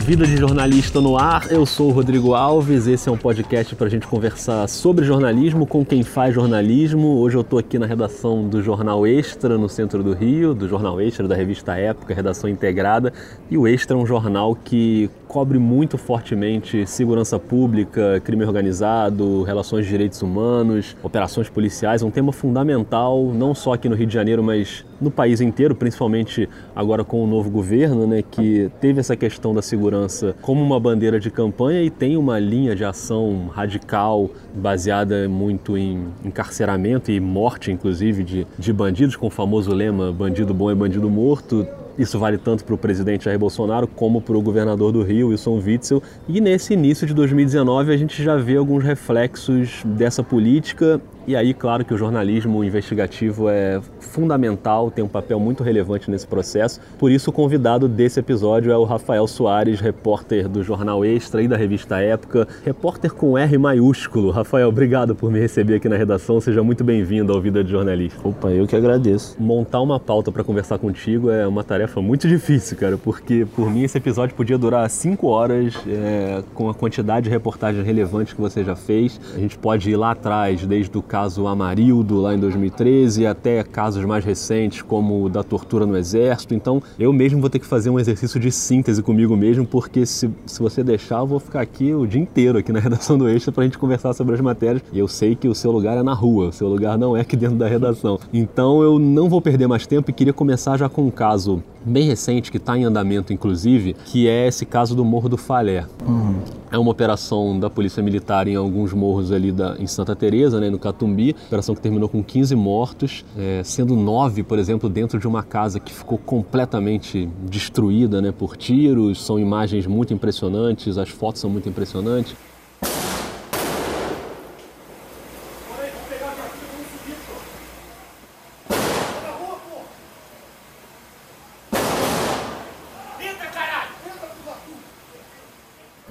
Vida de Jornalista no Ar, eu sou o Rodrigo Alves, esse é um podcast para a gente conversar sobre jornalismo com quem faz jornalismo. Hoje eu estou aqui na redação do Jornal Extra, no centro do Rio, do Jornal Extra, da revista Época, redação integrada. E o Extra é um jornal que cobre muito fortemente segurança pública, crime organizado, relações de direitos humanos, operações policiais, um tema fundamental, não só aqui no Rio de Janeiro, mas no país inteiro, principalmente agora com o novo governo, né, que teve essa questão da segurança como uma bandeira de campanha e tem uma linha de ação radical baseada muito em encarceramento e morte, inclusive, de, de bandidos, com o famoso lema bandido bom é bandido morto. Isso vale tanto para o presidente Jair Bolsonaro como para o governador do Rio, Wilson Witzel. E nesse início de 2019 a gente já vê alguns reflexos dessa política e aí, claro que o jornalismo investigativo é fundamental, tem um papel muito relevante nesse processo. Por isso, o convidado desse episódio é o Rafael Soares, repórter do Jornal Extra e da revista Época, repórter com R maiúsculo. Rafael, obrigado por me receber aqui na redação. Seja muito bem-vindo ao Vida de Jornalista. Opa, eu que agradeço. Montar uma pauta para conversar contigo é uma tarefa muito difícil, cara, porque por mim esse episódio podia durar cinco horas é, com a quantidade de reportagens relevantes que você já fez. A gente pode ir lá atrás, desde o caso Amarildo, lá em 2013, até casos mais recentes, como o da tortura no Exército. Então, eu mesmo vou ter que fazer um exercício de síntese comigo mesmo, porque se, se você deixar, eu vou ficar aqui o dia inteiro, aqui na redação do Extra, para a gente conversar sobre as matérias. E eu sei que o seu lugar é na rua, o seu lugar não é aqui dentro da redação. Então, eu não vou perder mais tempo e queria começar já com um caso bem recente, que está em andamento inclusive, que é esse caso do Morro do Falé. Uhum. É uma operação da Polícia Militar em alguns morros ali da, em Santa Teresa, né, no Catumbi, operação que terminou com 15 mortos, é, sendo nove, por exemplo, dentro de uma casa que ficou completamente destruída né, por tiros. São imagens muito impressionantes, as fotos são muito impressionantes.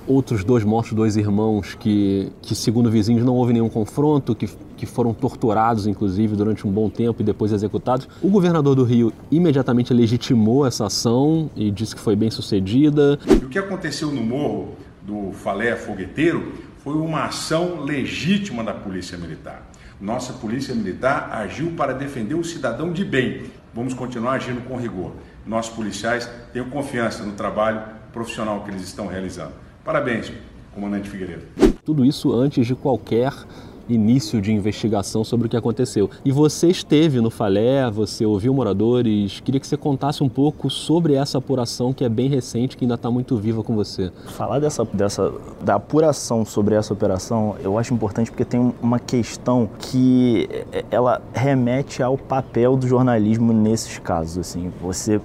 outros dois mortos, dois irmãos, que, que segundo vizinhos não houve nenhum confronto, que, que foram torturados, inclusive, durante um bom tempo e depois executados. O governador do Rio imediatamente legitimou essa ação e disse que foi bem sucedida. E o que aconteceu no morro do Falé Fogueteiro foi uma ação legítima da Polícia Militar. Nossa Polícia Militar agiu para defender o cidadão de bem. Vamos continuar agindo com rigor. Nossos policiais têm confiança no trabalho profissional que eles estão realizando. Parabéns, comandante Figueiredo. Tudo isso antes de qualquer início de investigação sobre o que aconteceu. E você esteve no Falé, você ouviu moradores, queria que você contasse um pouco sobre essa apuração que é bem recente, que ainda está muito viva com você. Falar dessa, dessa, da apuração sobre essa operação, eu acho importante porque tem uma questão que é, ela remete ao papel do jornalismo nesses casos. Assim, você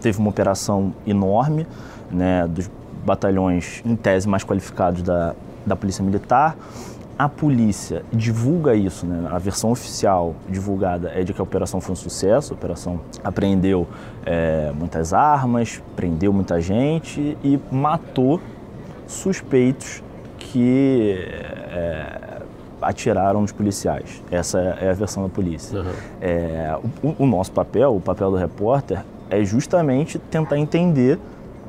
teve uma operação enorme, né, dos batalhões, em tese, mais qualificados da, da Polícia Militar. A polícia divulga isso, né? a versão oficial divulgada é de que a operação foi um sucesso, a operação apreendeu é, muitas armas, prendeu muita gente e matou suspeitos que é, atiraram nos policiais. Essa é a versão da polícia. Uhum. É, o, o nosso papel, o papel do repórter, é justamente tentar entender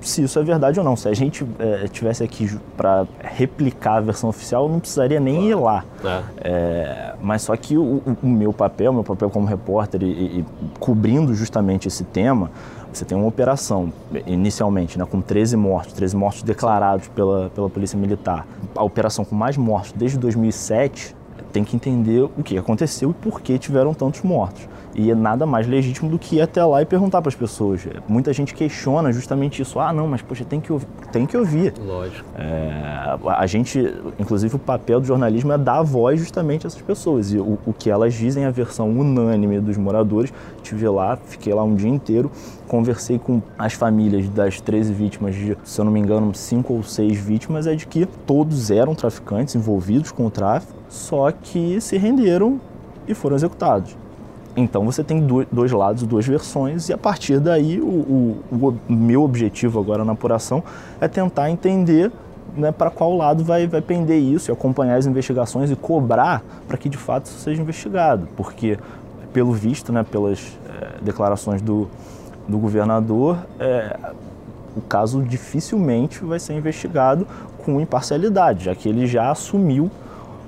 se isso é verdade ou não. Se a gente é, tivesse aqui para replicar a versão oficial, eu não precisaria nem ir lá. É. É, mas só que o, o, meu papel, meu papel como repórter e, e, cobrindo justamente esse tema, você tem uma operação, inicialmente, né, com 13 mortos, 13 mortos declarados pela, pela Polícia Militar. A operação com mais mortos desde 2007 tem que entender o que aconteceu e por que tiveram tantos mortos. E é nada mais legítimo do que ir até lá e perguntar para as pessoas. Muita gente questiona justamente isso. Ah, não, mas poxa, tem que ouvir. Tem que ouvir. Lógico. É, a gente, inclusive, o papel do jornalismo é dar voz justamente a essas pessoas. E o, o que elas dizem, a versão unânime dos moradores. Estive lá, fiquei lá um dia inteiro, conversei com as famílias das 13 vítimas, de, se eu não me engano, cinco ou seis vítimas, é de que todos eram traficantes envolvidos com o tráfico, só que se renderam e foram executados. Então você tem dois lados, duas versões, e a partir daí o, o, o meu objetivo agora na apuração é tentar entender né, para qual lado vai, vai pender isso, e acompanhar as investigações e cobrar para que de fato isso seja investigado. Porque, pelo visto, né, pelas é, declarações do, do governador, é, o caso dificilmente vai ser investigado com imparcialidade, já que ele já assumiu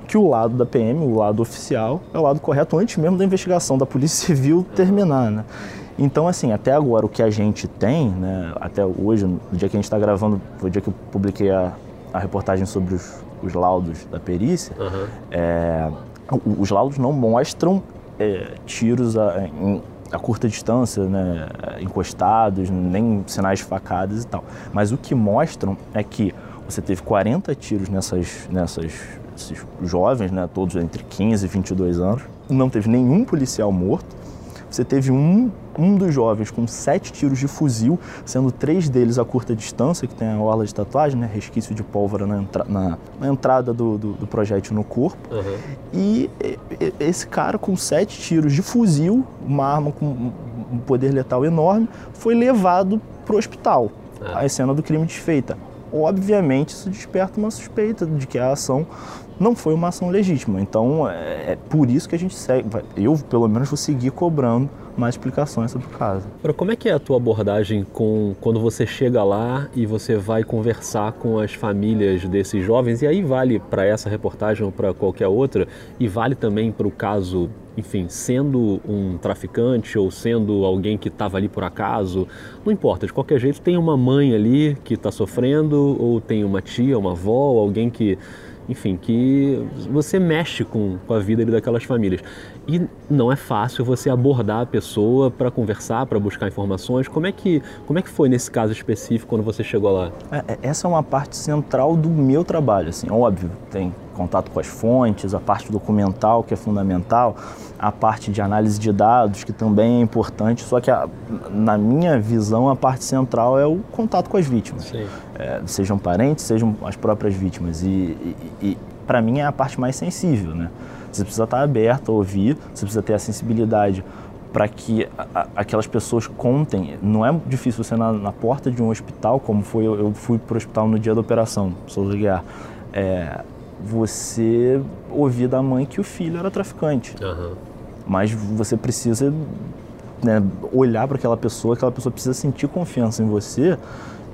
que o lado da PM, o lado oficial, é o lado correto antes mesmo da investigação da Polícia Civil terminar, né? Então, assim, até agora o que a gente tem, né, até hoje, no dia que a gente está gravando, foi o dia que eu publiquei a, a reportagem sobre os, os laudos da perícia, uhum. é, os laudos não mostram é, tiros a, em, a curta distância, né, encostados, nem sinais de facadas e tal. Mas o que mostram é que você teve 40 tiros nessas, nessas esses jovens, né, todos entre 15 e 22 anos, não teve nenhum policial morto, você teve um, um dos jovens com sete tiros de fuzil, sendo três deles a curta distância, que tem a orla de tatuagem, né? resquício de pólvora na, entra, na, na entrada do, do, do, projétil no corpo. Uhum. E, e esse cara com sete tiros de fuzil, uma arma com um poder letal enorme, foi levado para o hospital. Uhum. A cena do crime desfeita. Obviamente, isso desperta uma suspeita de que a ação não foi uma ação legítima. Então é, é por isso que a gente segue, eu pelo menos vou seguir cobrando mais explicações sobre o caso. Agora, como é que é a tua abordagem com quando você chega lá e você vai conversar com as famílias desses jovens? E aí vale para essa reportagem ou para qualquer outra e vale também para o caso, enfim, sendo um traficante ou sendo alguém que estava ali por acaso, não importa. De qualquer jeito, tem uma mãe ali que está sofrendo ou tem uma tia, uma avó, alguém que enfim, que você mexe com, com a vida daquelas famílias. E não é fácil você abordar a pessoa para conversar, para buscar informações. Como é, que, como é que foi nesse caso específico quando você chegou lá? É, é essa é uma parte central do meu trabalho, assim, óbvio, tem contato com as fontes, a parte documental que é fundamental, a parte de análise de dados que também é importante, só que a, na minha visão a parte central é o contato com as vítimas, é, sejam parentes, sejam as próprias vítimas e, e, e para mim é a parte mais sensível, né? Você precisa estar aberto a ouvir, você precisa ter a sensibilidade para que aquelas pessoas contem. Não é difícil você na, na porta de um hospital, como foi eu, eu fui para o hospital no dia da operação, Souza Guiar. É, você ouvir da mãe que o filho era traficante. Uhum. Mas você precisa né, olhar para aquela pessoa, aquela pessoa precisa sentir confiança em você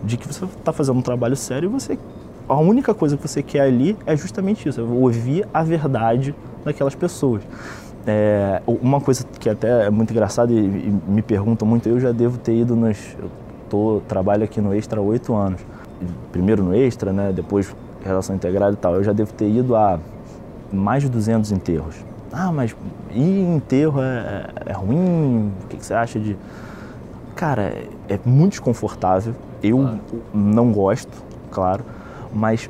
de que você está fazendo um trabalho sério e você a única coisa que você quer ali é justamente isso, é ouvir a verdade daquelas pessoas. É, uma coisa que até é muito engraçada e, e, me perguntam muito, eu já devo ter ido nos. Eu tô, trabalho aqui no Extra há oito anos. Primeiro no Extra, né, depois relação integrada e tal. Eu já devo ter ido a mais de 200 enterros. Ah, mas ir em enterro é, é, é ruim? O que, que, você acha de. Cara, é, é muito desconfortável. Eu claro. não gosto, claro, mas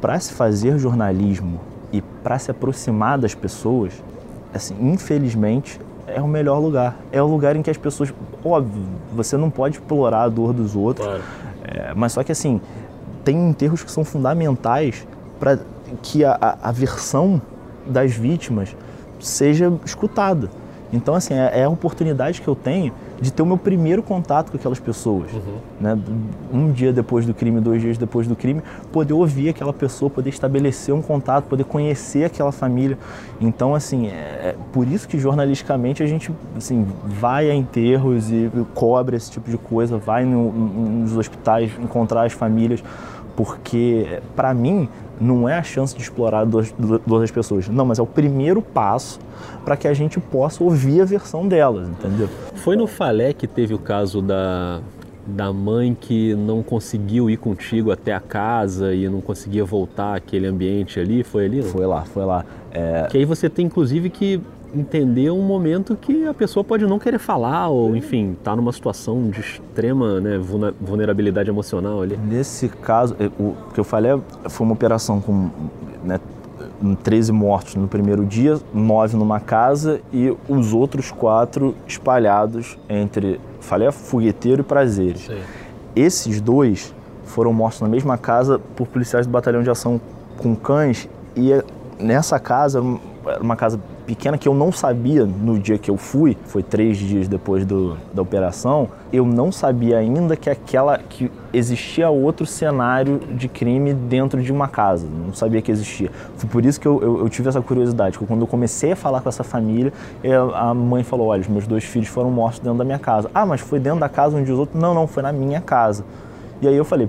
para se fazer jornalismo e para se aproximar das pessoas, assim, infelizmente, é o melhor lugar. É o lugar em que as pessoas. Óbvio, você não pode explorar a dor dos outros, claro. é, mas só que assim, tem enterros que são fundamentais para que a, a, versão das vítimas seja escutada. Então, assim, é, é, a oportunidade que eu tenho de ter o meu primeiro contato com aquelas pessoas. Uhum. Né? Um dia depois do crime, dois dias depois do crime, poder ouvir aquela pessoa, poder estabelecer um contato, poder conhecer aquela família. Então, assim, é, é por isso que jornalisticamente a gente assim, vai a enterros e cobra esse tipo de coisa, vai no, nos hospitais encontrar as famílias porque para mim não é a chance de explorar duas, duas pessoas, não, mas é o primeiro passo para que a gente possa ouvir a versão delas, entendeu? Foi no Falé que teve o caso da, da mãe que não conseguiu ir contigo até a casa e não conseguia voltar àquele ambiente ali? Foi ali? Não? Foi lá, foi lá. É... Que aí você tem inclusive que entender um momento que a pessoa pode não querer falar ou, enfim, tá numa situação de extrema né, vulnerabilidade emocional ali. Nesse caso, é, o que eu falei foi uma operação com né, 13 mortos no primeiro dia, 9 numa casa e os outros quatro espalhados entre, falei, fogueteiro e prazeres. Sim. Esses dois foram mortos na mesma casa por policiais do batalhão de ação com cães e nessa casa, uma casa pequena que eu não sabia no dia que eu fui, foi três dias depois do, da operação, eu não sabia ainda que aquela que existia outro cenário de crime dentro de uma casa, não sabia que existia. Foi por isso que eu, eu, eu tive essa curiosidade, que quando eu comecei a falar com essa família, a mãe falou, olha, os meus dois filhos foram mortos dentro da minha casa. Ah, mas foi dentro da casa onde os outros? Não, não, foi na minha casa. E aí eu falei,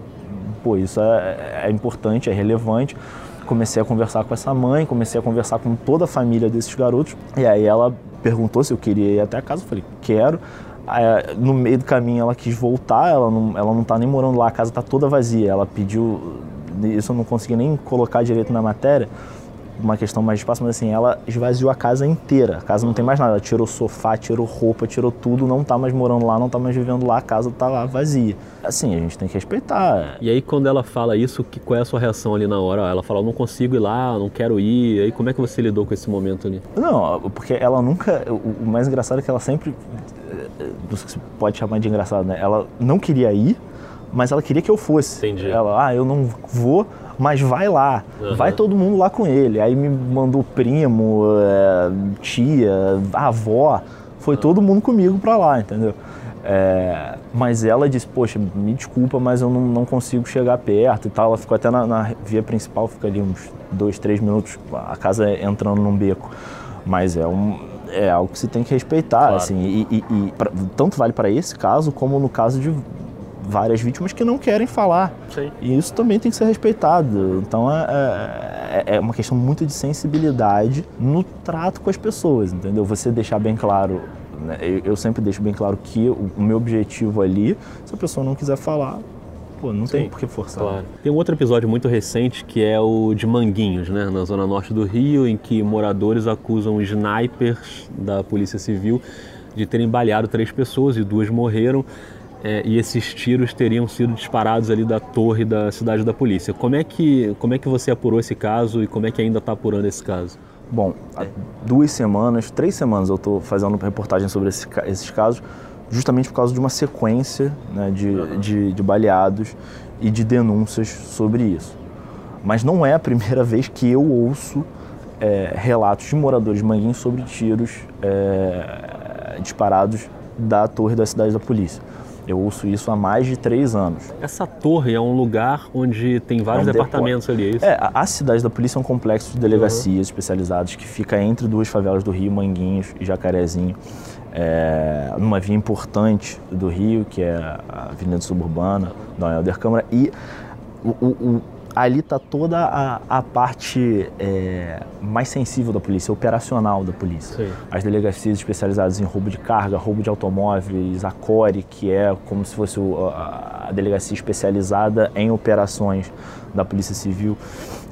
pô, isso é, é importante, é relevante. Comecei a conversar com essa mãe, comecei a conversar com toda a família desses garotos. E aí ela perguntou se eu queria ir até a casa. Eu falei, quero. Aí, no meio do caminho ela quis voltar, ela não, ela não tá nem morando lá, a casa tá toda vazia. Ela pediu, isso eu não consegui nem colocar direito na matéria, uma questão mais de espaço, mas assim, ela esvaziou a casa inteira. A casa não tem mais nada. Ela tirou sofá, tirou roupa, tirou tudo, não tá mais morando lá, não tá mais vivendo lá, a casa tá lá vazia. Assim, a gente tem que respeitar. E aí quando ela fala isso, que, qual é a sua reação ali na hora? Ela fala, eu não consigo ir lá, não quero ir. E aí como é que você lidou com esse momento ali? Não, porque ela nunca. O mais engraçado é que ela sempre. Não sei se pode chamar de engraçado, né? Ela não queria ir, mas ela queria que eu fosse. Entendi. Ela, ah, eu não vou, mas vai lá, Uhum. vai todo mundo lá com ele. Aí me mandou primo, é, tia, avó, foi todo mundo comigo pra lá, entendeu? É, mas ela disse, poxa, me desculpa, mas eu não, não consigo chegar perto e tal. Ela ficou até na, na via principal, fica ali uns dois, três minutos, a casa é entrando num beco. Mas é um, é algo que se tem que respeitar, Claro. assim, e, e- e pra- tanto vale para esse caso como no caso de várias vítimas que não querem falar. Sim. E isso também tem que ser respeitado. Então é, é- é uma questão muito de sensibilidade no trato com as pessoas, entendeu? Você deixar bem claro. né, Eu, eu sempre deixo bem claro que o, o meu objetivo ali, se a pessoa não quiser falar, pô, não tem Sim, por que forçar. Claro. Tem um outro episódio muito recente que é o de Manguinhos, né, na zona norte do Rio, em que moradores acusam snipers da Polícia Civil de terem baleado três pessoas e duas morreram. É, e esses tiros teriam sido disparados ali da torre da cidade da polícia. Como é que, como é que você apurou esse caso e como é que ainda está apurando esse caso? Bom, há duas semanas, três semanas eu estou fazendo reportagem sobre esse esses casos, justamente por causa de uma sequência né, de, de, de baleados e de denúncias sobre isso. Mas não é a primeira vez que eu ouço é, relatos de moradores de Manguinhos sobre tiros é, disparados da torre da cidade da polícia. Eu ouço isso há mais de três anos. Essa torre é um lugar onde tem vários É um departamentos ali, é isso? É, a, a cidade da polícia é um complexo de delegacias especializadas que fica entre duas favelas do Rio, Manguinhos e Jacarezinho, é, numa via importante do Rio, que é a Avenida Suburbana, da Helder Câmara, e o- o- ali está toda a, a parte é, mais sensível da polícia, operacional da polícia. Sim. As delegacias especializadas em roubo de carga, roubo de automóveis, a CORE, que é como se fosse a, a delegacia especializada em operações da Polícia Civil.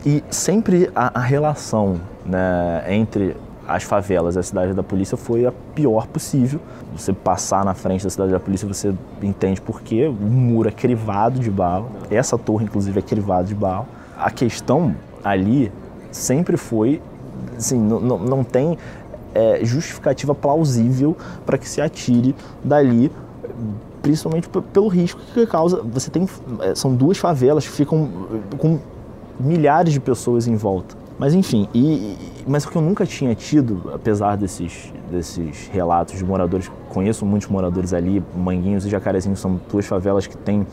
E sempre a, a relação né, entre as favelas a cidade da polícia foi a pior possível. Você passar na frente da cidade da polícia, você entende por quê. O muro é crivado de bala. Essa torre, inclusive, é crivada de bala. A questão ali sempre foi, assim, não, tem é, justificativa plausível para que se atire dali, principalmente pelo risco que causa. Você tem, é, são duas favelas que ficam é, com milhares de pessoas em volta. Mas enfim, e, mas o que eu nunca tinha tido, apesar desses, desses relatos de moradores, conheço muitos moradores ali, Manguinhos e Jacarezinho são duas favelas que têm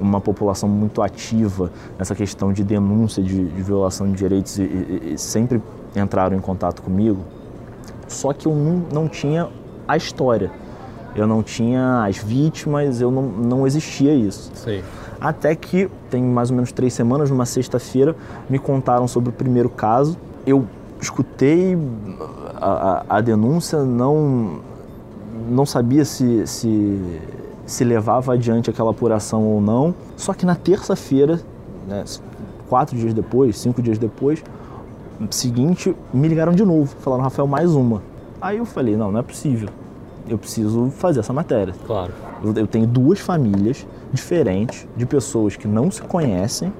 uma população muito ativa nessa questão de denúncia de, de violação de direitos e, e- e sempre entraram em contato comigo. Só que eu não, não tinha a história, eu não tinha as vítimas, eu não, não existia isso. Sim. Até que, tem mais ou menos três semanas, numa sexta-feira, me contaram sobre o primeiro caso. Eu escutei a, a- a denúncia, não, não sabia se, se, se levava adiante aquela apuração ou não. Só que na terça-feira, né, quatro dias depois, cinco dias depois, seguinte, me ligaram de novo, falaram, Rafael, mais uma. Aí eu falei, não, não é possível. Eu preciso fazer essa matéria. Claro. Eu eu tenho duas famílias diferentes de pessoas que não se conhecem,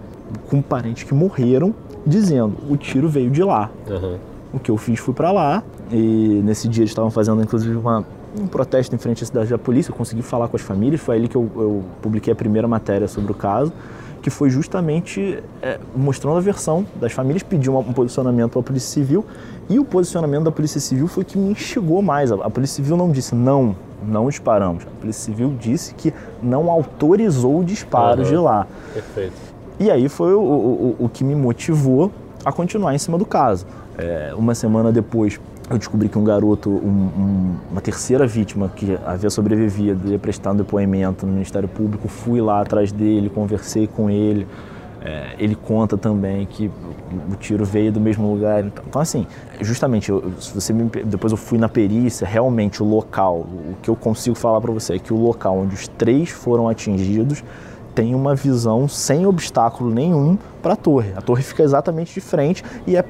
com parentes que morreram, dizendo o tiro veio de lá. Aham. O que eu fiz fui para lá e nesse dia eles estavam fazendo inclusive uma- um protesto em frente à cidade da polícia. Eu consegui falar com as famílias, foi ali que eu, eu publiquei a primeira matéria sobre o caso, que foi justamente é, mostrando a versão das famílias, pediu um posicionamento para a Polícia Civil e o posicionamento da Polícia Civil foi o que me instigou mais. A, Polícia Civil não disse não, não disparamos. A Polícia Civil disse que não autorizou disparos Aham. de lá. Perfeito. E aí foi o, o, o- o que me motivou a continuar em cima do caso. É, uma semana depois, eu descobri que um garoto, um, um, uma terceira vítima que havia sobrevivido, ia prestar um depoimento no Ministério Público. Fui lá atrás dele, conversei com ele. É, ele conta também que o tiro veio do mesmo lugar. Então, então assim, justamente, eu, se você me, depois eu fui na perícia, realmente o local, o que eu consigo falar para você é que o local onde os três foram atingidos tem uma visão sem obstáculo nenhum para a torre. A torre fica exatamente de frente e é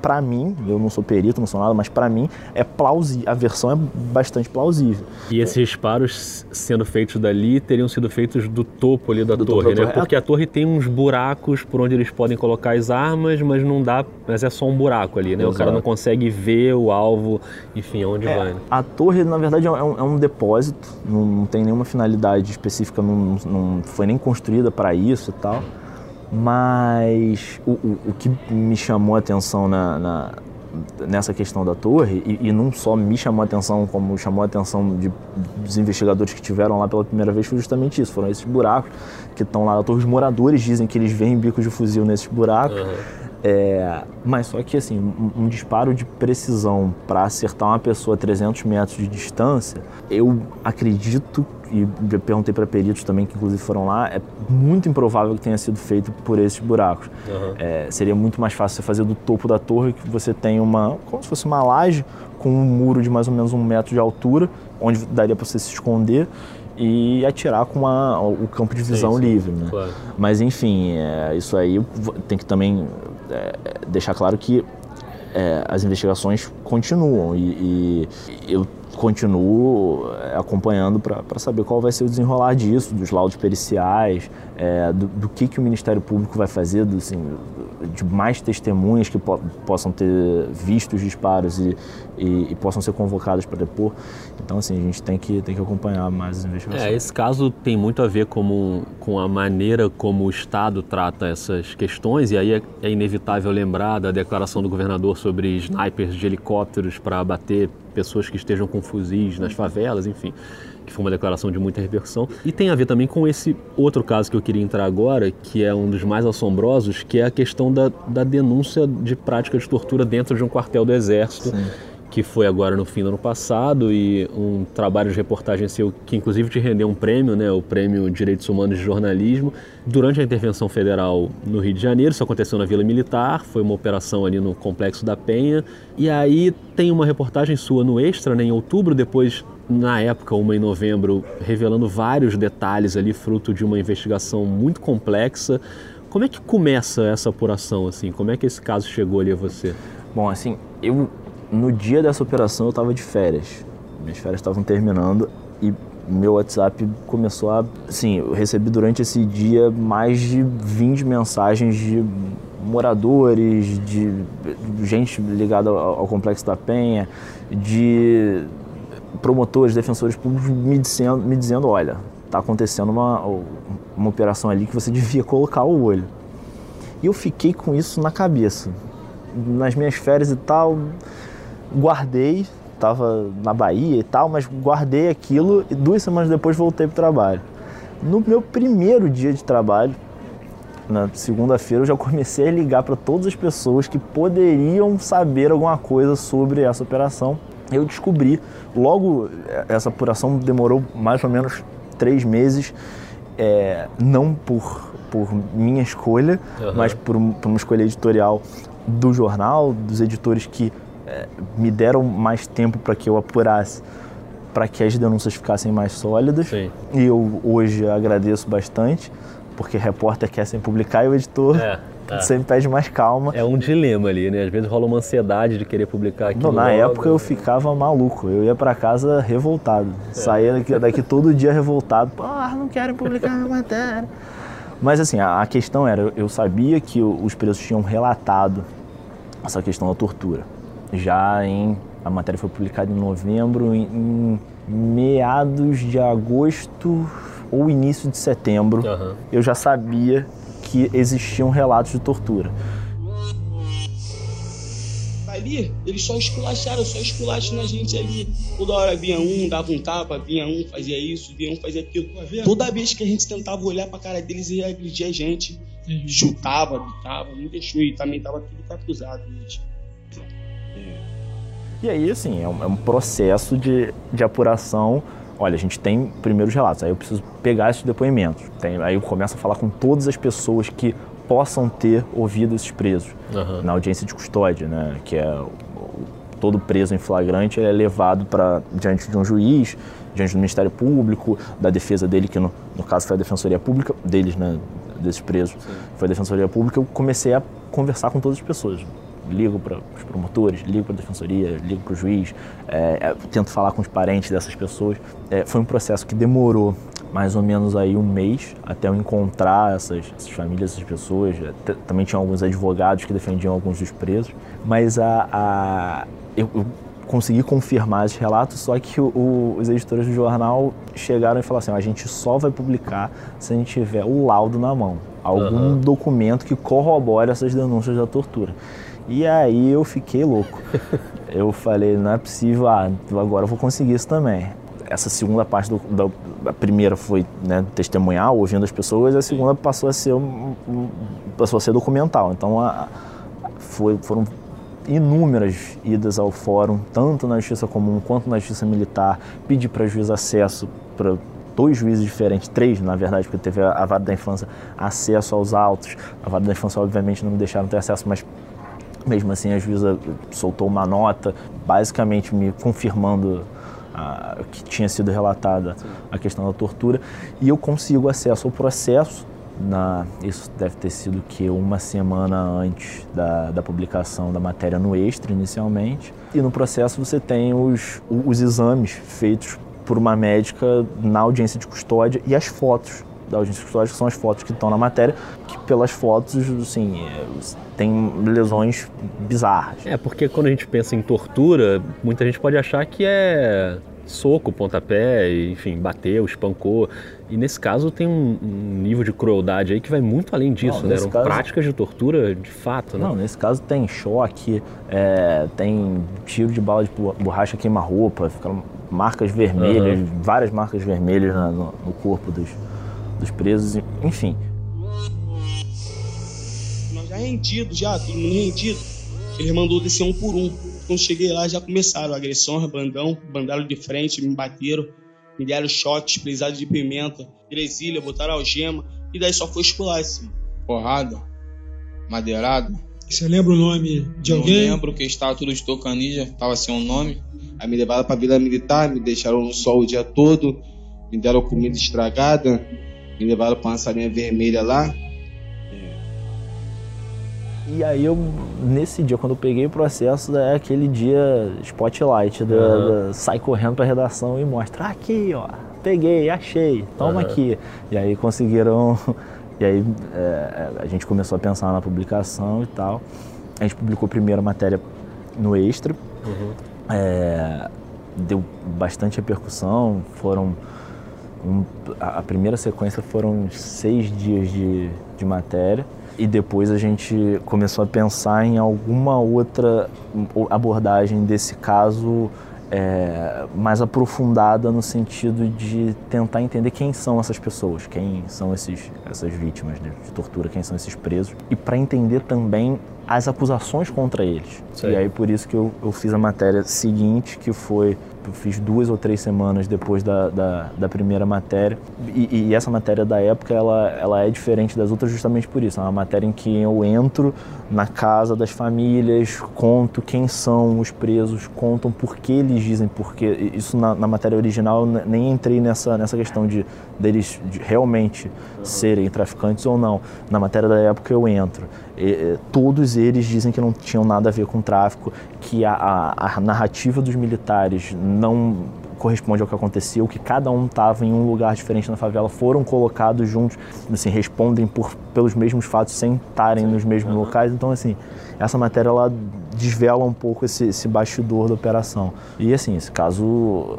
para mim, eu não sou perito, não sou nada, mas para mim é plausível, a versão é bastante plausível. E esses disparos sendo feitos dali teriam sido feitos do topo ali da do torre, né? Porque a torre tem uns buracos por onde eles podem colocar as armas, mas não dá, mas é só um buraco ali, né? Exato. O cara não consegue ver o alvo, enfim, aonde é, vai. Né? A torre, na verdade, é um, é um depósito, não, não, tem nenhuma finalidade específica, não, não foi nem construída para isso e tal. Mas o, o, o que me chamou a atenção na, na nessa questão da torre, e, e, não só me chamou a atenção, como chamou a atenção de, dos investigadores que tiveram lá pela primeira vez, foi justamente isso. Foram esses buracos que estão lá na torre. Os moradores dizem que eles veem bicos de fuzil nesses buracos. Uhum. É, mas só que assim, um, um disparo de precisão para acertar uma pessoa a 300 metros de distância, eu acredito e perguntei para peritos também que inclusive foram lá, é muito improvável que tenha sido feito por esses buracos. Uhum. É, seria muito mais fácil você fazer do topo da torre que você tem uma, como se fosse uma laje com um muro de mais ou menos um metro de altura, onde daria para você se esconder e atirar com uma, o campo de visão sim, sim. livre. Né? Claro. Mas enfim, é, isso aí tem que também é, deixar claro que é, as investigações continuam e, e, eu continuo é, acompanhando para saber qual vai ser o desenrolar disso, dos laudos periciais, é, do, do, que, que o Ministério Público vai fazer, do, assim, de mais testemunhas que po possam ter visto os disparos e, e, e possam ser convocadas para depor. Então, assim, a gente tem que, tem que acompanhar mais as investigações. É, esse caso tem muito a ver com, com a maneira como o Estado trata essas questões, e aí é, é inevitável lembrar da declaração do governador sobre snipers de helicópteros para abater pessoas que estejam com fuzis nas favelas, enfim que foi uma declaração de muita repercussão. E tem a ver também com esse outro caso que eu queria entrar agora, que é um dos mais assombrosos, que é a questão da, da denúncia de prática de tortura dentro de um quartel do Exército. Sim que foi agora no fim do ano passado e um trabalho de reportagem seu que inclusive te rendeu um prêmio, né, o Prêmio Direitos Humanos de Jornalismo, durante a intervenção federal no Rio de Janeiro. Isso aconteceu na Vila Militar, foi uma operação ali no Complexo da Penha. E aí tem uma reportagem sua no Extra, né, em outubro, depois na época, uma em novembro, revelando vários detalhes ali, fruto de uma investigação muito complexa. Como é que começa essa apuração, assim? Como é que esse caso chegou ali a você? Bom, assim, eu no dia dessa operação eu estava de férias. Minhas férias estavam terminando e meu WhatsApp começou a. Sim, eu recebi durante esse dia mais de 20 mensagens de moradores, de gente ligada ao, ao Complexo da Penha, de promotores, defensores públicos me dizendo, me dizendo olha, está acontecendo uma, uma operação ali que você devia colocar o olho. E eu fiquei com isso na cabeça. Nas minhas férias e tal, guardei, estava na Bahia e tal, mas guardei aquilo e duas semanas depois voltei para o trabalho. No meu primeiro dia de trabalho, na segunda-feira, eu já comecei a ligar para todas as pessoas que poderiam saber alguma coisa sobre essa operação. Eu descobri, logo essa apuração demorou mais ou menos três meses, é, não por, por minha escolha, uhum. mas por, por uma escolha editorial do jornal, dos editores que é, me deram mais tempo para que eu apurasse, para que as denúncias ficassem mais sólidas. Sim. E eu hoje agradeço bastante, porque repórter quer sempre publicar e o editor é, é. sempre pede mais calma. É um dilema ali, né? Às vezes rola uma ansiedade de querer publicar aquilo. Não, na logo. época eu ficava maluco, eu ia para casa revoltado, é. saía daqui, daqui, todo dia revoltado. Ah, não quero publicar minha matéria. Mas assim, a, a questão era, eu sabia que os presos tinham relatado essa questão da tortura já em. A matéria foi publicada em novembro, em, em meados de agosto ou início de setembro, uhum. eu já sabia que existiam relatos de tortura. Ali, eles só esculacharam, só esculacham na gente ali. Toda hora vinha um, dava um tapa, vinha um, fazia isso, vinha um, fazia aquilo. Toda vez que a gente tentava olhar pra cara deles, e agredir a gente. Chutava, gritava, não deixou. E também tava tudo capuzado, gente. E aí, assim, é um, é um processo de, de apuração olha, a gente tem primeiros relatos, aí eu preciso pegar esses depoimentos. Tem, aí eu começo a falar com todas as pessoas que possam ter ouvido esses presos uhum. na audiência de custódia, né? Que é todo preso em flagrante é levado para diante de um juiz, diante do Ministério Público, da defesa dele, que no, no caso foi a Defensoria Pública, deles, né? Desses presos, Sim. foi a Defensoria Pública. Eu comecei a conversar com todas as pessoas ligo para os promotores, ligo para a defensoria, ligo para o juiz, é, é, tento falar com os parentes dessas pessoas. É, foi um processo que demorou mais ou menos aí um mês até eu encontrar essas, essas famílias, essas pessoas. Também tinha alguns advogados que defendiam alguns dos presos, mas a, a eu, eu, consegui confirmar esses relatos, só que o, o, os editores do jornal chegaram e falaram assim: a gente só vai publicar se a gente tiver o laudo na mão, algum uhum. documento que corrobore essas denúncias da tortura. E aí eu fiquei louco. Eu falei, não é possível, ah, agora eu vou conseguir isso também. Essa segunda parte do, da a primeira foi né, testemunhal, ouvindo as pessoas, a segunda passou a ser passou a ser documental. Então a, foi, foram inúmeras idas ao fórum, tanto na justiça comum quanto na justiça militar, pedir para juiz acesso para dois juízes diferentes, três na verdade, porque teve a, a vara da infância acesso aos autos. A vara da infância obviamente não me deixaram ter acesso, mas mesmo assim, a juíza soltou uma nota, basicamente me confirmando ah, que tinha sido relatada a questão da tortura, e eu consigo acesso ao processo. Na, isso deve ter sido que uma semana antes da, da publicação da matéria no Extra, inicialmente. E no processo você tem os, os exames feitos por uma médica na audiência de custódia e as fotos da audiência de custódia, que são as fotos que estão na matéria, que pelas fotos, assim, é, tem lesões bizarras. É, porque quando a gente pensa em tortura, muita gente pode achar que é soco, pontapé, enfim, bateu, espancou. E nesse caso tem um, um, nível de crueldade aí que vai muito além disso, não, né? Eram caso... práticas de tortura de fato, né? Não, nesse caso tem choque, é, tem tiro de bala de borracha queima-roupa, marcas vermelhas, uhum. várias marcas vermelhas no, no corpo dos, dos presos, enfim rendido já, todo mundo rendido. Ele mandou descer um por um. Quando cheguei lá, já começaram a agressão, bandão, bandaram de frente, me bateram, me deram choques, brisados de pimenta, gresilha, botaram algema, e daí só foi esculacho. Porrada, madeirada. Você lembra o nome de Não alguém? Não lembro, que estava tudo de tocanija, estava sem um nome. Aí me levaram para a Vila Militar, me deixaram no sol o dia todo, me deram comida estragada, me levaram para uma salinha vermelha lá, e aí eu, nesse dia, quando eu peguei o processo, é aquele dia spotlight, da, uhum. da, sai correndo pra redação e mostra, ah, aqui, ó, peguei, achei, toma uhum. aqui. E aí conseguiram, e aí é, a gente começou a pensar na publicação e tal. A gente publicou a primeira matéria no Extra, uhum. é, deu bastante repercussão, foram... Um, a primeira sequência foram seis dias de, de matéria e depois a gente começou a pensar em alguma outra abordagem desse caso é, mais aprofundada no sentido de tentar entender quem são essas pessoas, quem são esses, essas vítimas de, de tortura, quem são esses presos, e para entender também as acusações contra eles. E aí por isso que eu, eu fiz a matéria seguinte, que foi fiz duas ou três semanas depois da, da, da primeira matéria. E, e, essa matéria da época, ela, ela é diferente das outras justamente por isso. É uma matéria em que eu entro na casa das famílias, conto quem são os presos, contam por que eles dizem porque Isso na, na matéria original nem entrei nessa, nessa questão de deles de realmente serem traficantes ou não. Na matéria da época eu entro. E, todos eles dizem que não tinham nada a ver com tráfico, que a, a, a narrativa dos militares não corresponde ao que aconteceu, que cada um estava em um lugar diferente na favela, foram colocados juntos, assim, respondem por, pelos mesmos fatos sem estarem nos mesmos uhum. locais. Então, assim, essa matéria ela desvela um pouco esse, esse bastidor da operação. E, assim, esse caso,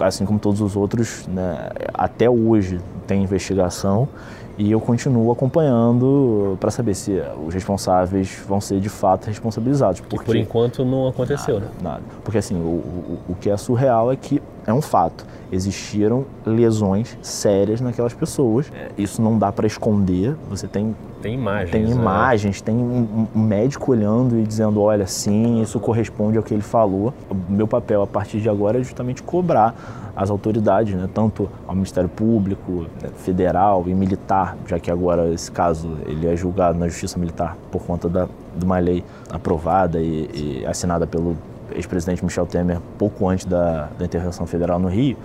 assim como todos os outros, né, até hoje tem investigação e eu continuo acompanhando para saber se os responsáveis vão ser de fato responsabilizados. Porque por enquanto não aconteceu, nada, né? Nada. Porque assim, o, o, o que é surreal é que é um fato. Existiram lesões sérias naquelas pessoas. É, isso não dá para esconder. Você tem tem imagens, tem né? imagens, tem um, um, médico olhando e dizendo, olha, sim, isso corresponde ao que ele falou. O meu papel a partir de agora é justamente cobrar as autoridades, né, tanto ao Ministério Público, né, federal e militar, já que agora esse caso ele é julgado na Justiça Militar por conta da, de uma lei aprovada e, e assinada pelo ex-presidente Michel Temer pouco antes da, da intervenção federal no Rio.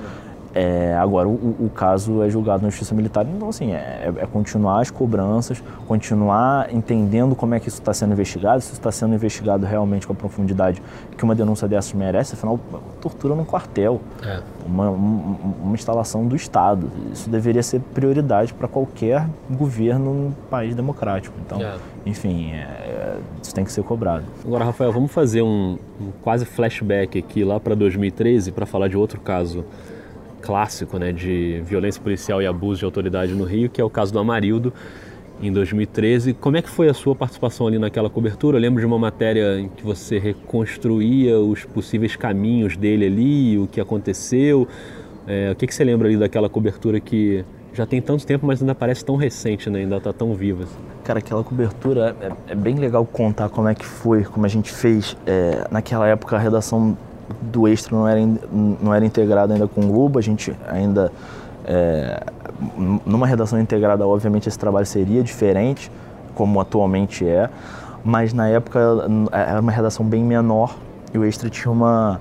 É, agora, o, o, caso é julgado na Justiça Militar, então, assim, é, é, continuar as cobranças, continuar entendendo como é que isso está sendo investigado, se está sendo investigado realmente com a profundidade que uma denúncia dessas merece, afinal, tortura num quartel, é. uma, uma, uma, instalação do Estado. Isso deveria ser prioridade para qualquer governo num país democrático. Então, é. enfim, é, isso tem que ser cobrado. Agora, Rafael, vamos fazer um, um quase flashback aqui lá para 2013 para falar de outro caso clássico né, de violência policial e abuso de autoridade no Rio, que é o caso do Amarildo, em 2013. Como é que foi a sua participação ali naquela cobertura? Eu lembro de uma matéria em que você reconstruía os possíveis caminhos dele ali, o que aconteceu. É, o que, que você lembra ali daquela cobertura que já tem tanto tempo, mas ainda parece tão recente, né? ainda está tão viva? Cara, aquela cobertura é, é, bem legal contar como é que foi, como a gente fez. É, naquela época a redação do Extra não era, não era integrado ainda com o Globo, a gente ainda. É, numa redação integrada, obviamente, esse trabalho seria diferente, como atualmente é, mas na época era uma redação bem menor e o Extra tinha uma.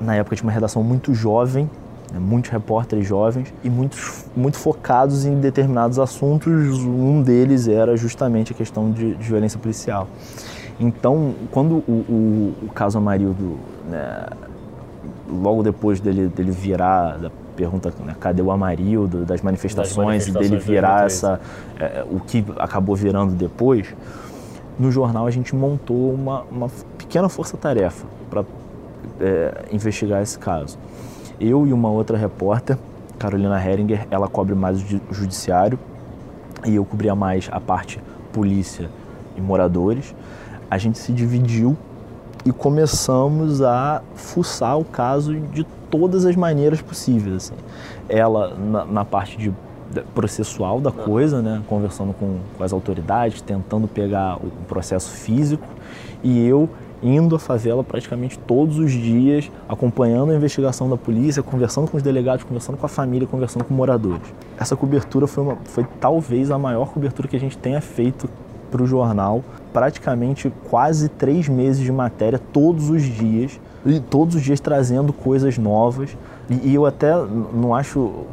Na época tinha uma redação muito jovem, né, muitos repórteres jovens e muitos, muito focados em determinados assuntos. Um deles era justamente a questão de, de violência policial. Então, quando o, o, o caso Amarildo, né, logo depois dele, dele virar, da pergunta né, cadê o Amarildo, das manifestações, das manifestações e dele virar essa, é, o que acabou virando depois, no jornal a gente montou uma, uma pequena força-tarefa para é, investigar esse caso. Eu e uma outra repórter, Carolina Heringer, ela cobre mais o judiciário e eu cobria mais a parte polícia e moradores a gente se dividiu e começamos a fuçar o caso de todas as maneiras possíveis. Assim. Ela na, na parte de processual da coisa, né, conversando com, com, as autoridades, tentando pegar o processo físico, e eu indo à favela praticamente todos os dias, acompanhando a investigação da polícia, conversando com os delegados, conversando com a família, conversando com moradores. Essa cobertura foi, uma, foi talvez a maior cobertura que a gente tenha feito para o jornal praticamente quase três meses de matéria todos os dias, e todos os dias trazendo coisas novas. E, e eu até não acho,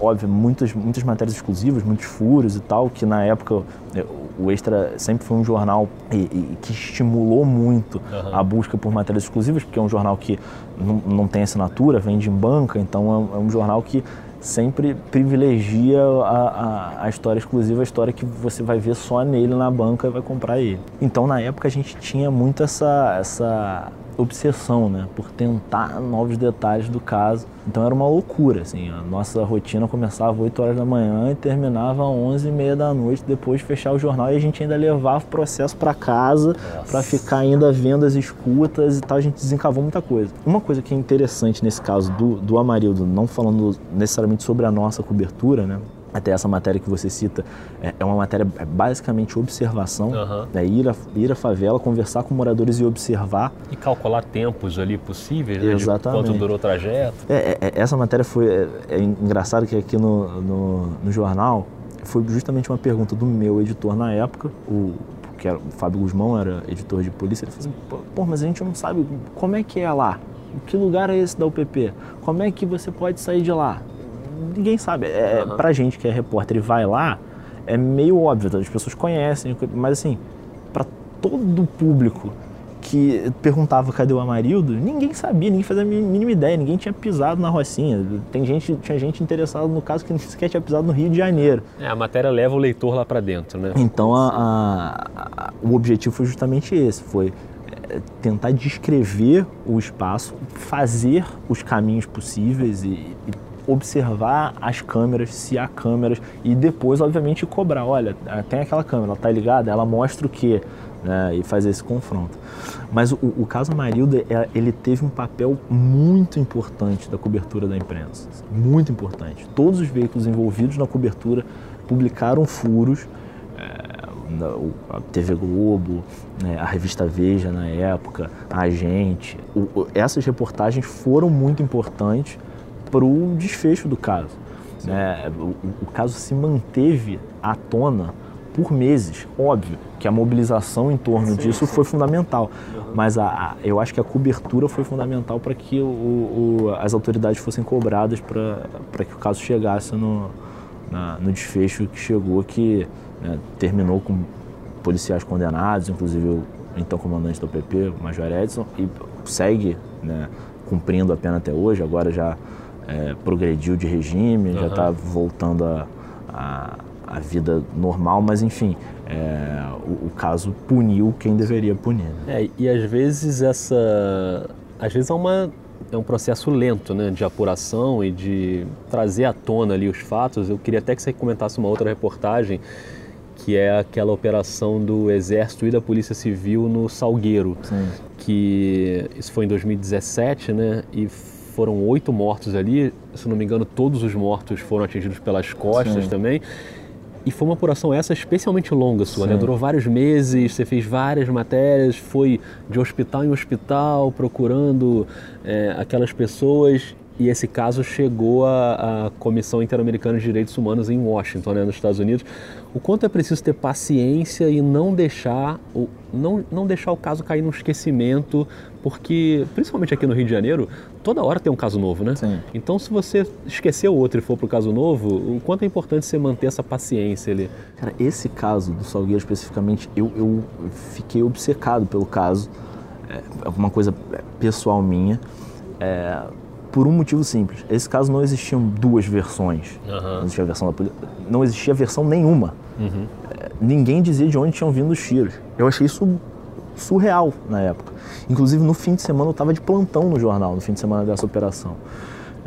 óbvio, muitas, muitas matérias exclusivas, muitos furos e tal, que na época é, o Extra sempre foi um jornal e, e, que estimulou muito uhum. a busca por matérias exclusivas, porque é um jornal que não, não tem assinatura, vende em banca, então é, é um jornal que sempre privilegia a, a, a, história exclusiva, a história que você vai ver só nele na banca e vai comprar ele. Então, na época, a gente tinha muito essa, essa obsessão, né, por tentar novos detalhes do caso. Então era uma loucura, assim, a nossa rotina começava às 8 horas da manhã e terminava às 11 e meia da noite, depois de fechar o jornal e a gente ainda levava o processo para casa para ficar ainda vendo as escutas e tal, a gente desencavou muita coisa. Uma coisa que é interessante nesse caso do, do Amarildo, não falando necessariamente sobre a nossa cobertura, né, até essa matéria que você cita é, é uma matéria é basicamente observação, uhum. né? ir, a, ir à favela, conversar com moradores e observar. E calcular tempos ali possíveis, né? Exatamente. quanto durou o trajeto. É, é, é, essa matéria foi, é, é, engraçado que aqui no, no, no, jornal foi justamente uma pergunta do meu editor na época, o, que era, o Fábio Guzmão era editor de polícia, ele falou assim, pô, mas a gente não sabe como é que é lá, que lugar é esse da UPP, como é que você pode sair de lá? Ninguém sabe. É, uhum. Pra gente que é repórter e vai lá, é meio óbvio, as pessoas conhecem, mas assim, para todo o público que perguntava cadê o Amarildo, ninguém sabia, ninguém fazia a mínima ideia, ninguém tinha pisado na Rocinha. Tem gente, tinha gente interessada no caso que nem sequer tinha pisado no Rio de Janeiro. É, a matéria leva o leitor lá para dentro, né? Então a, a, a, o objetivo foi justamente esse, foi é, tentar descrever o espaço, fazer os caminhos possíveis e, e observar as câmeras, se há câmeras e depois, obviamente, cobrar. Olha, tem aquela câmera, ela tá ligada, ela mostra o quê? né, e fazer esse confronto. Mas o, o caso Amarilda, é, ele teve um papel muito importante da cobertura da imprensa, muito importante. Todos os veículos envolvidos na cobertura publicaram furos, é, a TV Globo, né, a revista Veja na época, a Agente. O, essas reportagens foram muito importantes para o desfecho do caso. Né? O, o, caso se manteve à tona por meses. Óbvio que a mobilização em torno sim, disso sim. foi fundamental, mas a, a, eu acho que a cobertura foi fundamental para que o, as autoridades fossem cobradas para que o caso chegasse no, na, no desfecho que chegou, que né, terminou com policiais condenados, inclusive o então comandante do PP, o Major Edson, e segue né, cumprindo a pena até hoje, agora já é, progrediu de regime, uhum. já está voltando a, a, a, vida normal, mas enfim, é, o, o, caso puniu quem deveria punir. Né? É, e às vezes essa. Às vezes é uma é um processo lento né, de apuração e de trazer à tona ali os fatos. Eu queria até que você comentasse uma outra reportagem que é aquela operação do Exército e da Polícia Civil no Salgueiro, Sim. que isso foi em 2017, né? E foram oito mortos ali, se não me engano, todos os mortos foram atingidos pelas costas Sim. também. E foi uma apuração essa especialmente longa sua, né? Durou vários meses, você fez várias matérias, foi de hospital em hospital procurando é, aquelas pessoas e esse caso chegou à, à Comissão Interamericana de Direitos Humanos em Washington, né, nos Estados Unidos. O quanto é preciso ter paciência e não deixar o, não, não deixar o caso cair no esquecimento, porque, principalmente aqui no Rio de Janeiro, toda hora tem um caso novo, né? Sim. Então, se você esquecer o outro e for para o caso novo, o quanto é importante você manter essa paciência ali? Cara, esse caso do Salgueiro especificamente, eu, eu fiquei obcecado pelo caso. É uma coisa pessoal minha. É, por um motivo simples. Esse caso não existiam duas versões. Uhum. Não existia a versão da polícia. Não existia versão nenhuma. Uhum. É, ninguém dizia de onde tinham vindo os tiros. Eu achei isso surreal na época. Inclusive no fim de semana eu estava de plantão no jornal, no fim de semana dessa operação.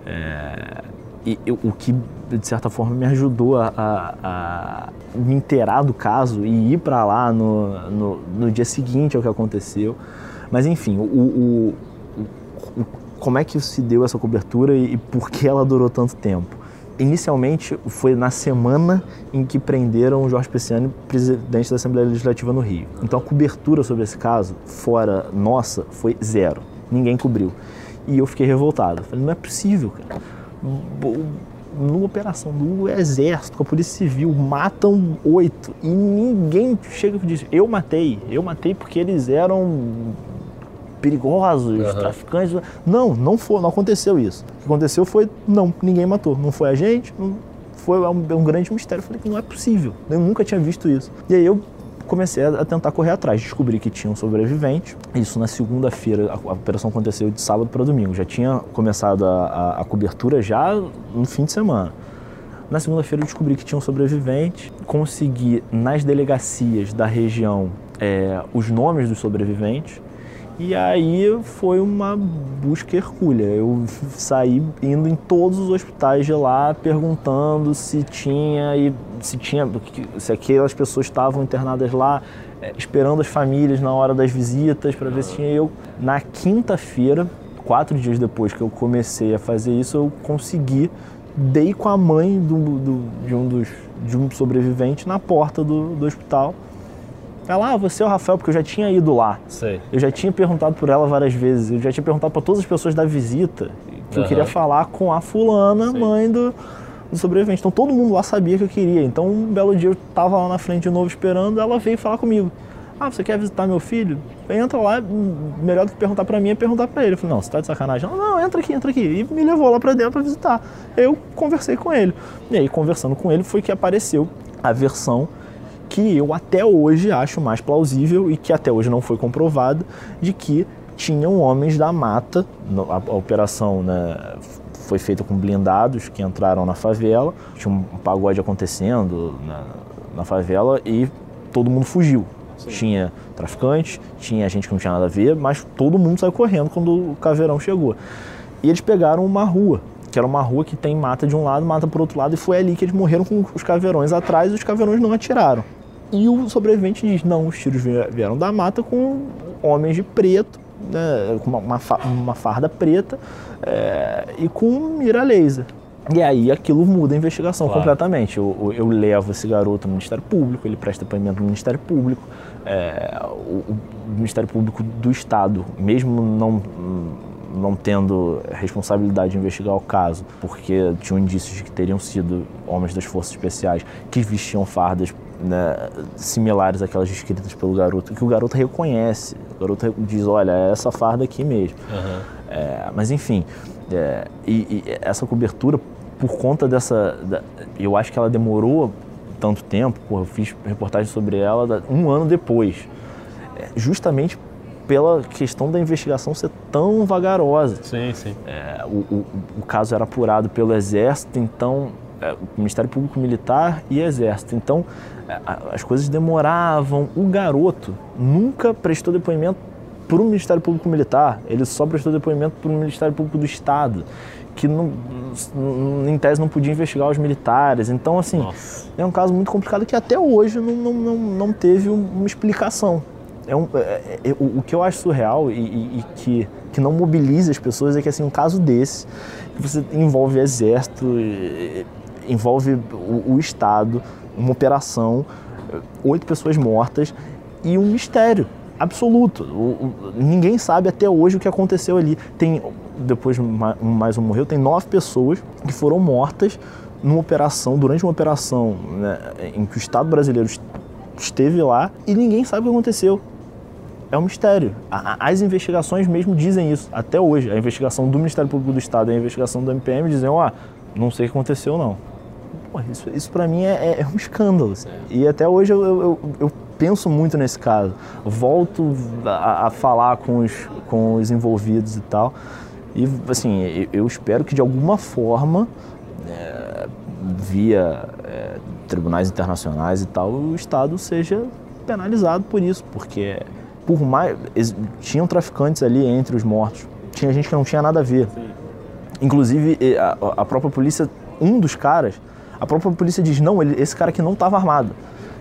É, e eu, o que de certa forma me ajudou a, a, a me inteirar do caso e ir para lá no, no, no, dia seguinte ao que aconteceu. Mas enfim, o, o, o como é que se deu essa cobertura e, e por que ela durou tanto tempo? Inicialmente foi na semana em que prenderam o Jorge Pisciani, presidente da Assembleia Legislativa no Rio. Então a cobertura sobre esse caso, fora nossa, foi zero. Ninguém cobriu. E eu fiquei revoltado. Falei, não é possível, cara. Numa operação do Exército, com a Polícia Civil, matam oito e ninguém chega e diz: Eu matei, eu matei porque eles eram perigosos, uhum. traficantes. Não, não foi, não aconteceu isso. O que aconteceu foi, não, ninguém matou. Não foi a gente, não, foi um, um grande mistério. Eu falei que não é possível. Eu nunca tinha visto isso. E aí eu comecei a tentar correr atrás. Descobri que tinha um sobrevivente. Isso na segunda-feira, a, a, operação aconteceu de sábado para domingo. Já tinha começado a, a, a, cobertura já no fim de semana. Na segunda-feira eu descobri que tinha um sobrevivente. Consegui nas delegacias da região é, os nomes dos sobreviventes. E aí foi uma busca hercúlea. Eu saí indo em todos os hospitais de lá perguntando se tinha e se tinha se aquelas pessoas estavam internadas lá, eh, esperando as famílias na hora das visitas para ver se tinha eu. Na quinta-feira, quatro dias depois que eu comecei a fazer isso, eu consegui dei com a mãe do, do, de um dos de um sobrevivente na porta do, do hospital ela, ah, você é o Rafael, porque eu já tinha ido lá. Sei. Eu já tinha perguntado por ela várias vezes. Eu já tinha perguntado para todas as pessoas da visita que uhum. eu queria falar com a fulana, Sei. mãe do, do, sobrevivente. Então todo mundo lá sabia que eu queria. Então um belo dia eu tava lá na frente de novo esperando, ela veio falar comigo. Ah, você quer visitar meu filho? Entra lá, melhor do que perguntar para mim é perguntar para ele. Eu falei, não, você tá de sacanagem? Não, não, entra aqui, entra aqui. E me levou lá para dentro para visitar. Eu conversei com ele. E aí, conversando com ele, foi que apareceu a versão que eu até hoje acho mais plausível e que até hoje não foi comprovado, de que tinham homens da mata, a, a operação né, foi feita com blindados que entraram na favela, tinha um pagode acontecendo na, na favela e todo mundo fugiu. Sim. Tinha traficante, tinha gente que não tinha nada a ver, mas todo mundo saiu correndo quando o caveirão chegou. E eles pegaram uma rua, que era uma rua que tem mata de um lado, mata por outro lado, e foi ali que eles morreram com os caveirões atrás e os caveirões não atiraram. E o sobrevivente diz: não, os tiros vieram da mata com homens de preto, né, com uma, uma, farda preta é, e com mira laser. E aí aquilo muda a investigação claro. completamente. Eu, eu, levo esse garoto no Ministério Público, ele presta depoimento no Ministério Público. É, o, o, Ministério Público do Estado, mesmo não, não tendo responsabilidade de investigar o caso, porque tinham indícios de que teriam sido homens das forças especiais que vestiam fardas né, similares àquelas descritas pelo garoto, que o garoto reconhece. O garoto diz: olha, é essa farda aqui mesmo. Uhum. É, mas enfim, é, e, e, essa cobertura, por conta dessa. Da, eu acho que ela demorou tanto tempo, porra, eu fiz reportagem sobre ela um ano depois. É, justamente pela questão da investigação ser tão vagarosa. Sim, sim. É, o, o, o, caso era apurado pelo Exército, então, é, Ministério Público Militar e Exército. Então, as coisas demoravam. O garoto nunca prestou depoimento para o Ministério Público Militar, ele só prestou depoimento para o Ministério Público do Estado, que não, em tese não podia investigar os militares. Então, assim, Nossa. é um caso muito complicado que até hoje não, não, não, não teve uma explicação. É um, é, é, é o, o, que eu acho surreal e, e, e, que, que não mobiliza as pessoas é que, assim, um caso desse, que você envolve exército, envolve o, o Estado, uma operação, oito pessoas mortas e um mistério absoluto. O, o, ninguém sabe até hoje o que aconteceu ali. Tem depois mais um morreu, tem nove pessoas que foram mortas numa operação, durante uma operação né, em que o Estado brasileiro esteve lá e ninguém sabe o que aconteceu. É um mistério. As investigações mesmo dizem isso, até hoje. A investigação do Ministério Público do Estado e a investigação do MPM dizem, ó, oh, não sei o que aconteceu não. Pô, isso, isso para mim é, é, um escândalo. Assim. E até hoje eu, eu, eu penso muito nesse caso. Volto a, a, falar com os, com os envolvidos e tal. E, assim, eu espero que de alguma forma, é, via é, tribunais internacionais e tal, o Estado seja penalizado por isso, porque por mais tinham traficantes ali entre os mortos, tinha gente que não tinha nada a ver. Inclusive a, a, própria polícia, um dos caras, a própria polícia diz não, ele, esse cara aqui não estava armado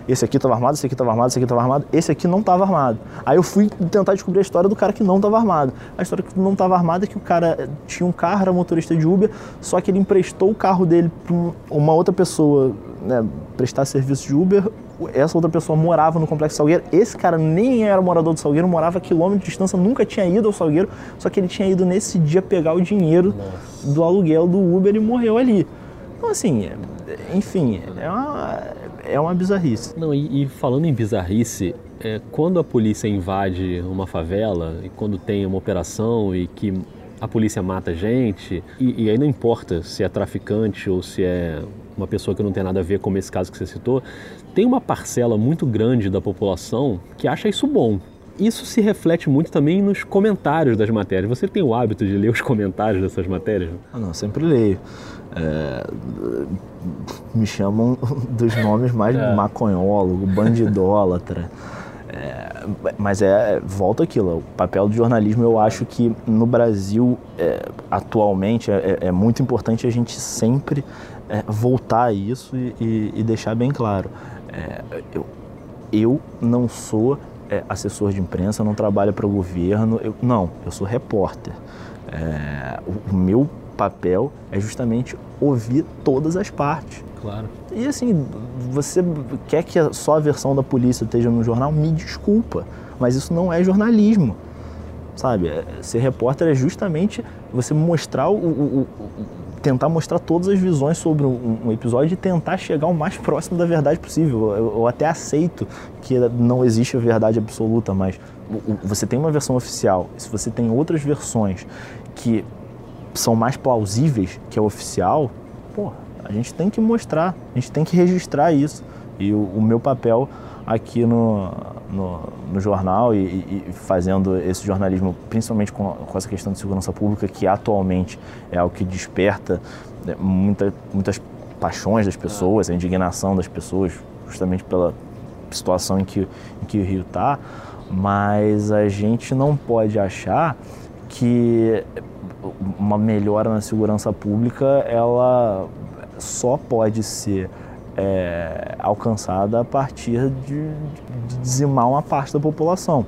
esse aqui estava armado, esse aqui estava armado, esse aqui estava armado, esse aqui não estava armado. Aí eu fui tentar descobrir a história do cara que não estava armado. A história que não estava armado é que o cara tinha um carro, era motorista de Uber, só que ele emprestou o carro dele para uma outra pessoa né, prestar serviço de Uber. Essa outra pessoa morava no Complexo Salgueiro. Esse cara nem era morador do Salgueiro, morava a quilômetro de distância, nunca tinha ido ao Salgueiro, só que ele tinha ido nesse dia pegar o dinheiro Nossa. do aluguel do Uber e morreu ali. Então, assim, enfim, é uma, é uma bizarrice. Não, e, e falando em bizarrice, é, quando a polícia invade uma favela e quando tem uma operação e que a polícia mata gente, e, e aí não importa se é traficante ou se é uma pessoa que não tem nada a ver, como esse caso que você citou, tem uma parcela muito grande da população que acha isso bom. Isso se reflete muito também nos comentários das matérias. Você tem o hábito de ler os comentários dessas matérias? Ah, não, sempre leio. É, me chamam dos nomes mais é. maconhólogo, bandidólatra. É, mas é, volta aquilo, o papel do jornalismo eu acho que no Brasil é, atualmente é, é, muito importante a gente sempre é, voltar a isso e, e, e, deixar bem claro. É, eu, eu não sou assessor de imprensa, não trabalho para o governo, eu, não, eu sou repórter. o, o meu papel é justamente ouvir todas as partes. Claro. E assim, você quer que só a versão da polícia esteja no jornal? Me desculpa, mas isso não é jornalismo. Sabe? É, ser repórter é justamente você mostrar o, o, o tentar mostrar todas as visões sobre um, um, episódio e tentar chegar o mais próximo da verdade possível. Eu, eu até aceito que não existe a verdade absoluta, mas você tem uma versão oficial, se você tem outras versões que são mais plausíveis que a oficial, pô, a gente tem que mostrar, a gente tem que registrar isso. E o, o meu papel aqui no, no, no jornal e, e, fazendo esse jornalismo, principalmente com, com, essa questão de segurança pública, que atualmente é o que desperta né, muita, muitas paixões das pessoas, a indignação das pessoas, justamente pela situação em que, em que o Rio está, mas a gente não pode achar que uma melhora na segurança pública ela só pode ser é, alcançada a partir de, de dizimar uma parte da população.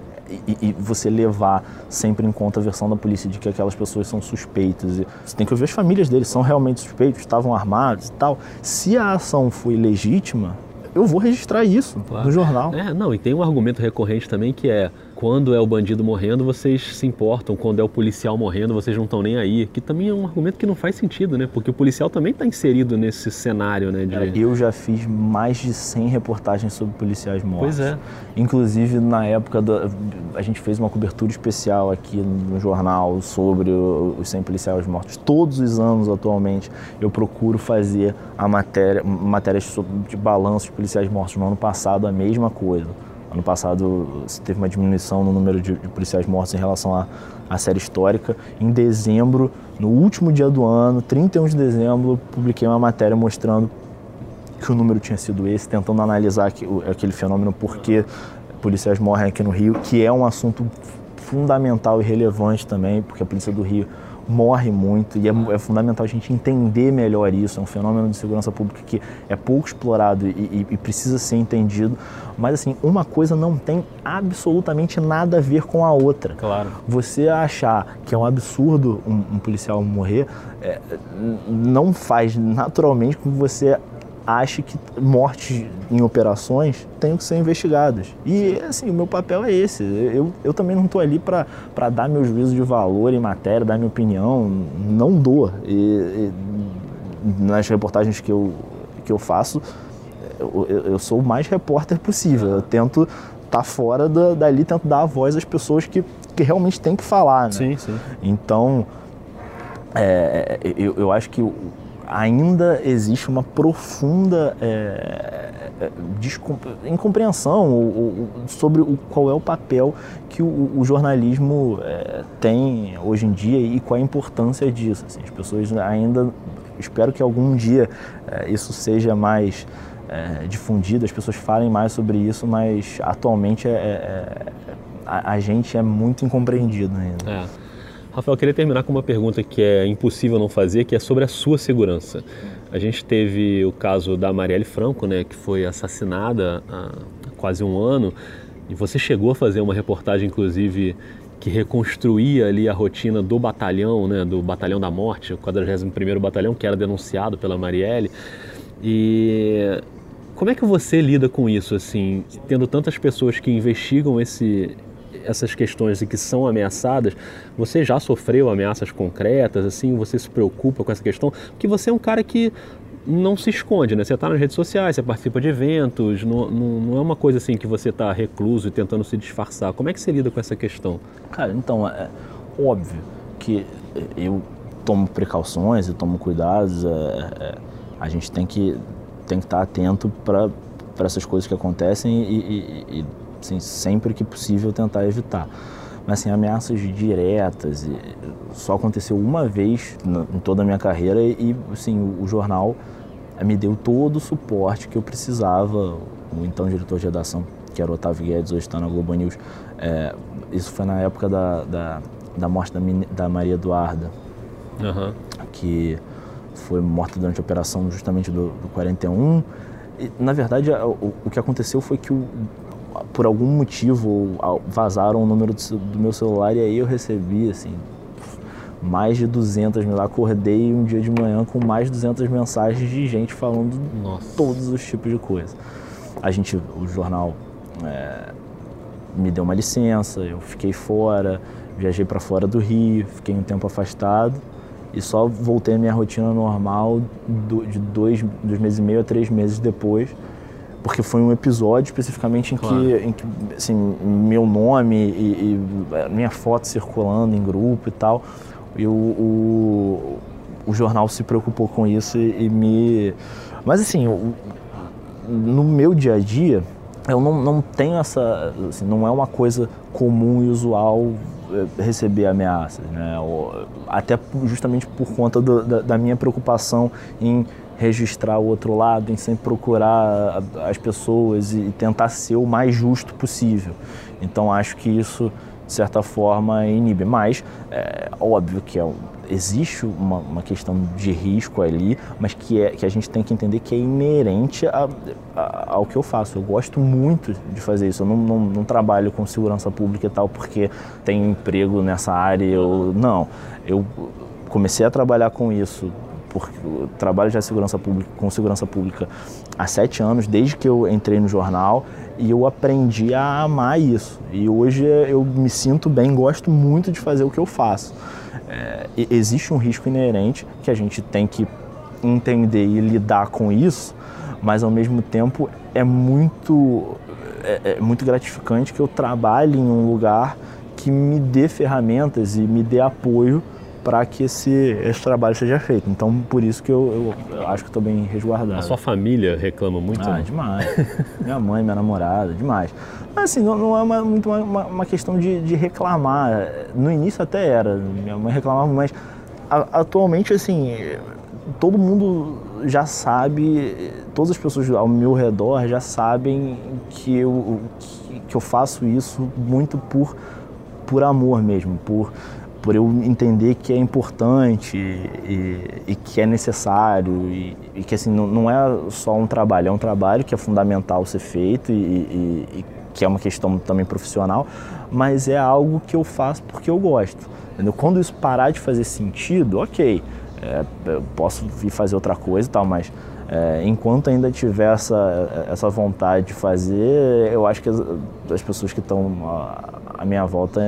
E, e, você levar sempre em conta a versão da polícia de que aquelas pessoas são suspeitas. Você tem que ouvir as famílias deles, são realmente suspeitos, estavam armados e tal. Se a ação foi legítima, eu vou registrar isso claro. no jornal. É, não, e tem um argumento recorrente também que é quando é o bandido morrendo, vocês se importam, quando é o policial morrendo, vocês não estão nem aí. Que também é um argumento que não faz sentido, né? Porque o policial também está inserido nesse cenário, né? De... Eu já fiz mais de 100 reportagens sobre policiais mortos. Pois é. Inclusive, na época, do, a gente fez uma cobertura especial aqui no jornal sobre os 100 policiais mortos. Todos os anos, atualmente, eu procuro fazer a matéria, matérias de balanço de policiais mortos. No ano passado, a mesma coisa. Ano passado teve uma diminuição no número de, de policiais mortos em relação à, à série histórica. Em dezembro, no último dia do ano, 31 de dezembro, publiquei uma matéria mostrando que o número tinha sido esse, tentando analisar que, aquele fenômeno, porque policiais morrem aqui no Rio, que é um assunto fundamental e relevante também, porque a Polícia do Rio morre muito e é, é, fundamental a gente entender melhor isso. É um fenômeno de segurança pública que é pouco explorado e, e, e, precisa ser entendido. Mas assim, uma coisa não tem absolutamente nada a ver com a outra. Claro. Você achar que é um absurdo um, um policial morrer é, não faz naturalmente com que você ache que mortes em operações tenham que ser investigadas. E, assim, o meu papel é esse. Eu, eu também não estou ali para dar meu juízo de valor em matéria, dar minha opinião. Não dou. E, e nas reportagens que eu, que eu faço, eu, eu sou o mais repórter possível. Eu tento estar tá fora da, dali, tento dar a voz às pessoas que, que realmente têm que falar, né? Sim, sim. Então, é, eu, eu acho que ainda existe uma profunda é, é incompreensão sobre o, qual é o papel que o, o jornalismo é, tem hoje em dia e qual a importância disso. Assim, as pessoas ainda, espero que algum dia é, isso seja mais é, difundido, as pessoas falem mais sobre isso, mas atualmente é, a, a, gente é muito incompreendido ainda. Rafael, eu queria terminar com uma pergunta que é impossível não fazer, que é sobre a sua segurança. A gente teve o caso da Marielle Franco, né, que foi assassinada há quase um ano, e você chegou a fazer uma reportagem, inclusive, que reconstruía ali a rotina do batalhão, né, do Batalhão da Morte, o 41º Batalhão, que era denunciado pela Marielle. E como é que você lida com isso, assim, tendo tantas pessoas que investigam esse, essas questões e que são ameaçadas, você já sofreu ameaças concretas, assim, você se preocupa com essa questão? Porque você é um cara que não se esconde, né? Você está nas redes sociais, você participa de eventos, não, não, não é uma coisa assim que você está recluso e tentando se disfarçar. Como é que você lida com essa questão? Cara, então, é óbvio que eu tomo precauções e tomo cuidados, é, é, a gente tem que, tem que estar atento para essas coisas que acontecem e, e, e assim, sempre que possível tentar evitar. Mas assim, ameaças diretas só aconteceu uma vez em toda a minha carreira e assim, o, jornal me deu todo o suporte que eu precisava. O então diretor de redação, que era o Otávio Guedes, hoje está na Globo News. É, isso foi na época da, da, da morte da, da Maria Eduarda, uhum. que foi morta durante a operação justamente do, do 41. E, na verdade, o, o que aconteceu foi que o, por algum motivo vazaram o número do meu celular e aí eu recebi assim mais de 200 mil. Acordei um dia de manhã com mais de 200 mensagens de gente falando Nossa. todos os tipos de coisa. A gente, o jornal é, me deu uma licença, eu fiquei fora, viajei para fora do Rio, fiquei um tempo afastado e só voltei à minha rotina normal de dois, dois meses e meio a três meses depois porque foi um episódio especificamente em, claro. que, em que assim, meu nome e, e, minha foto circulando em grupo e tal, e o, o, o jornal se preocupou com isso e, e me... Mas assim, no meu dia a dia, eu não, não tenho essa... Assim, não é uma coisa comum e usual eh, receber ameaças, né? Até justamente por conta do, da, da minha preocupação em registrar o outro lado, em sempre procurar as pessoas e tentar ser o mais justo possível. Então acho que isso de certa forma, inibe. Mas, é óbvio que é, existe uma, uma, questão de risco ali, mas que, é, que a gente tem que entender que é inerente a, a, ao que eu faço. Eu gosto muito de fazer isso. Eu não, não, não, trabalho com segurança pública e tal porque tenho emprego nessa área. Eu, não, eu comecei a trabalhar com isso porque eu trabalho já segurança pública, com segurança pública há sete anos, desde que eu entrei no jornal, e eu aprendi a amar isso. E hoje eu me sinto bem, gosto muito de fazer o que eu faço. É, existe um risco inerente que a gente tem que entender e lidar com isso, mas ao mesmo tempo é muito, é, é muito gratificante que eu trabalhe em um lugar que me dê ferramentas e me dê apoio para que esse, esse trabalho seja feito. Então, por isso que eu, eu, eu acho que estou bem resguardado. A sua família reclama muito? Ah, demais. minha mãe, minha namorada, demais. Mas assim, não, não é uma, muito uma, uma questão de, de, reclamar. No início até era, minha mãe reclamava, mas a, atualmente, assim, todo mundo já sabe, todas as pessoas ao meu redor já sabem que eu, que, que eu faço isso muito por, por amor mesmo, por por eu entender que é importante e, e que é necessário e, e que assim não, não, é só um trabalho, é um trabalho que é fundamental ser feito e, e, que é uma questão também profissional, mas é algo que eu faço porque eu gosto. Entendeu? Quando isso parar de fazer sentido, ok, é, eu posso vir fazer outra coisa e tal, mas é, enquanto ainda tiver essa, essa vontade de fazer, eu acho que as, as pessoas que estão à minha volta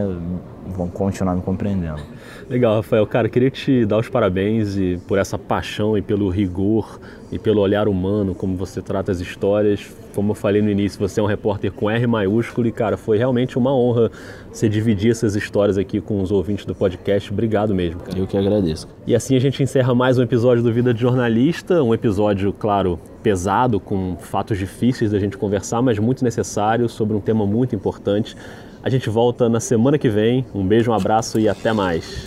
vão continuar me compreendendo. Legal, Rafael. Cara, queria te dar os parabéns e por essa paixão e pelo rigor e pelo olhar humano, como você trata as histórias. Como eu falei no início, você é um repórter com R maiúsculo e, cara, foi realmente uma honra você dividir essas histórias aqui com os ouvintes do podcast. Obrigado mesmo, cara. Eu que agradeço. E assim a gente encerra mais um episódio do Vida de Jornalista, um episódio, claro, pesado, com fatos difíceis da gente conversar, mas muito necessário, sobre um tema muito importante. A gente volta na semana que vem. Um beijo, um abraço e até mais.